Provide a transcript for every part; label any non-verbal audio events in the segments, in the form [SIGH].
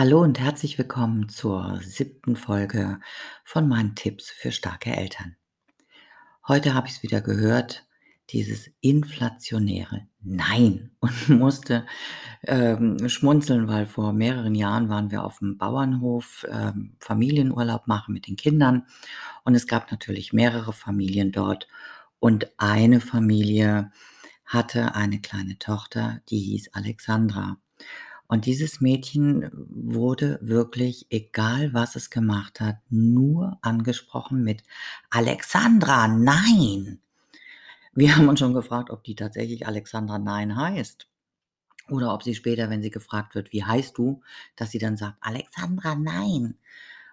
Hallo und herzlich willkommen zur siebten Folge von meinen Tipps für starke Eltern. Heute habe ich es wieder gehört, dieses inflationäre Nein [LAUGHS] und musste ähm, schmunzeln, weil vor mehreren Jahren waren wir auf dem Bauernhof ähm, Familienurlaub machen mit den Kindern und es gab natürlich mehrere Familien dort und eine Familie hatte eine kleine Tochter, die hieß Alexandra. Und dieses Mädchen wurde wirklich, egal was es gemacht hat, nur angesprochen mit Alexandra, nein. Wir haben uns schon gefragt, ob die tatsächlich Alexandra Nein heißt. Oder ob sie später, wenn sie gefragt wird, wie heißt du, dass sie dann sagt, Alexandra Nein.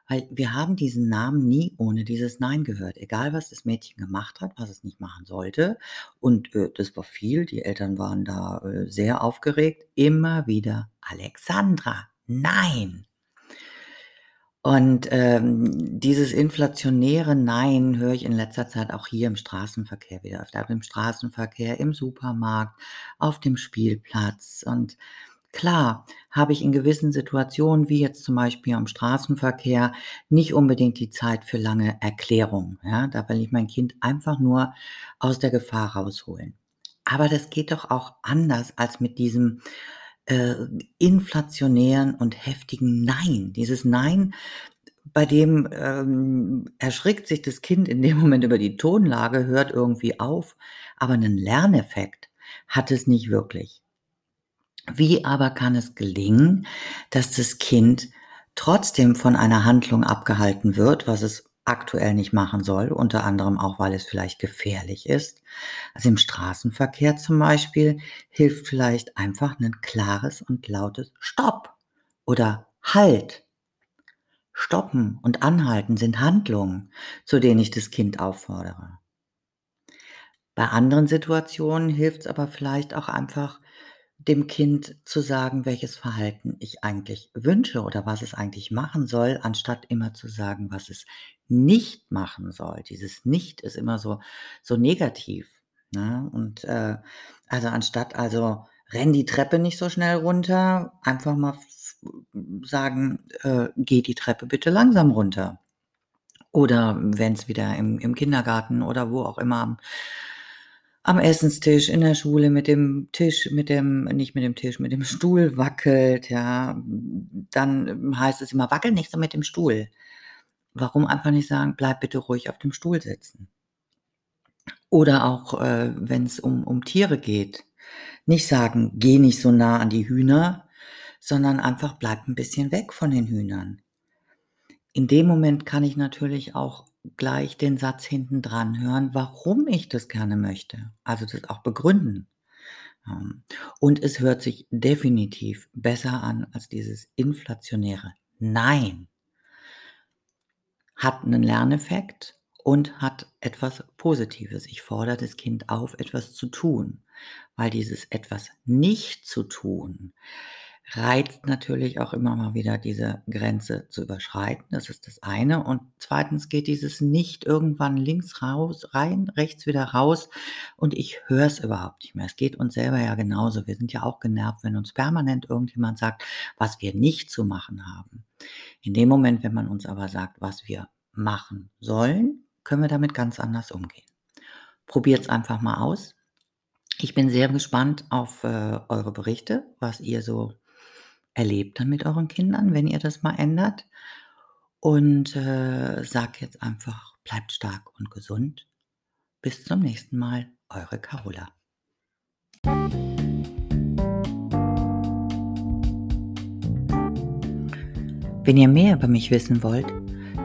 Weil wir haben diesen Namen nie ohne dieses Nein gehört. Egal, was das Mädchen gemacht hat, was es nicht machen sollte. Und äh, das war viel. Die Eltern waren da äh, sehr aufgeregt. Immer wieder Alexandra, nein. Und ähm, dieses inflationäre Nein höre ich in letzter Zeit auch hier im Straßenverkehr wieder öfter. Im Straßenverkehr, im Supermarkt, auf dem Spielplatz. Und Klar habe ich in gewissen Situationen, wie jetzt zum Beispiel am Straßenverkehr, nicht unbedingt die Zeit für lange Erklärungen. Ja, da will ich mein Kind einfach nur aus der Gefahr rausholen. Aber das geht doch auch anders als mit diesem äh, inflationären und heftigen Nein. Dieses Nein, bei dem ähm, erschrickt sich das Kind in dem Moment über die Tonlage, hört irgendwie auf, aber einen Lerneffekt hat es nicht wirklich. Wie aber kann es gelingen, dass das Kind trotzdem von einer Handlung abgehalten wird, was es aktuell nicht machen soll, unter anderem auch, weil es vielleicht gefährlich ist. Also im Straßenverkehr zum Beispiel hilft vielleicht einfach ein klares und lautes Stopp oder Halt. Stoppen und Anhalten sind Handlungen, zu denen ich das Kind auffordere. Bei anderen Situationen hilft es aber vielleicht auch einfach, dem Kind zu sagen, welches Verhalten ich eigentlich wünsche oder was es eigentlich machen soll, anstatt immer zu sagen, was es nicht machen soll. Dieses Nicht ist immer so, so negativ. Ne? Und äh, also anstatt also renn die Treppe nicht so schnell runter, einfach mal sagen, äh, geh die Treppe bitte langsam runter. Oder wenn es wieder im, im Kindergarten oder wo auch immer am Essenstisch, in der Schule mit dem Tisch, mit dem, nicht mit dem Tisch, mit dem Stuhl wackelt, ja, dann heißt es immer, wackel nicht so mit dem Stuhl. Warum einfach nicht sagen, bleib bitte ruhig auf dem Stuhl sitzen? Oder auch, äh, wenn es um, um Tiere geht, nicht sagen, geh nicht so nah an die Hühner, sondern einfach bleib ein bisschen weg von den Hühnern. In dem Moment kann ich natürlich auch gleich den Satz hinten dran hören, warum ich das gerne möchte. Also das auch begründen. Ähm, und es hört sich definitiv besser an als dieses inflationäre Nein. Hat einen Lerneffekt und hat etwas Positives. Ich fordere das Kind auf, etwas zu tun, weil dieses etwas nicht zu tun reizt natürlich auch immer mal wieder diese Grenze zu überschreiten. Das ist das eine. Und zweitens geht dieses nicht irgendwann links raus, rein, rechts wieder raus und ich höre es überhaupt nicht mehr. Es geht uns selber ja genauso. Wir sind ja auch genervt, wenn uns permanent irgendjemand sagt, was wir nicht zu machen haben. In dem Moment, wenn man uns aber sagt, was wir machen sollen, können wir damit ganz anders umgehen. Probiert es einfach mal aus. Ich bin sehr gespannt auf äh, eure Berichte, was ihr so erlebt dann mit euren Kindern, wenn ihr das mal ändert. Und äh, sag jetzt einfach, bleibt stark und gesund. Bis zum nächsten Mal, eure Carola. Wenn ihr mehr über mich wissen wollt,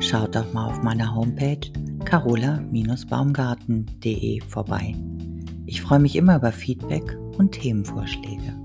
schaut doch mal auf meiner Homepage carola-baumgarten.de vorbei. Ich freue mich immer über Feedback und Themenvorschläge.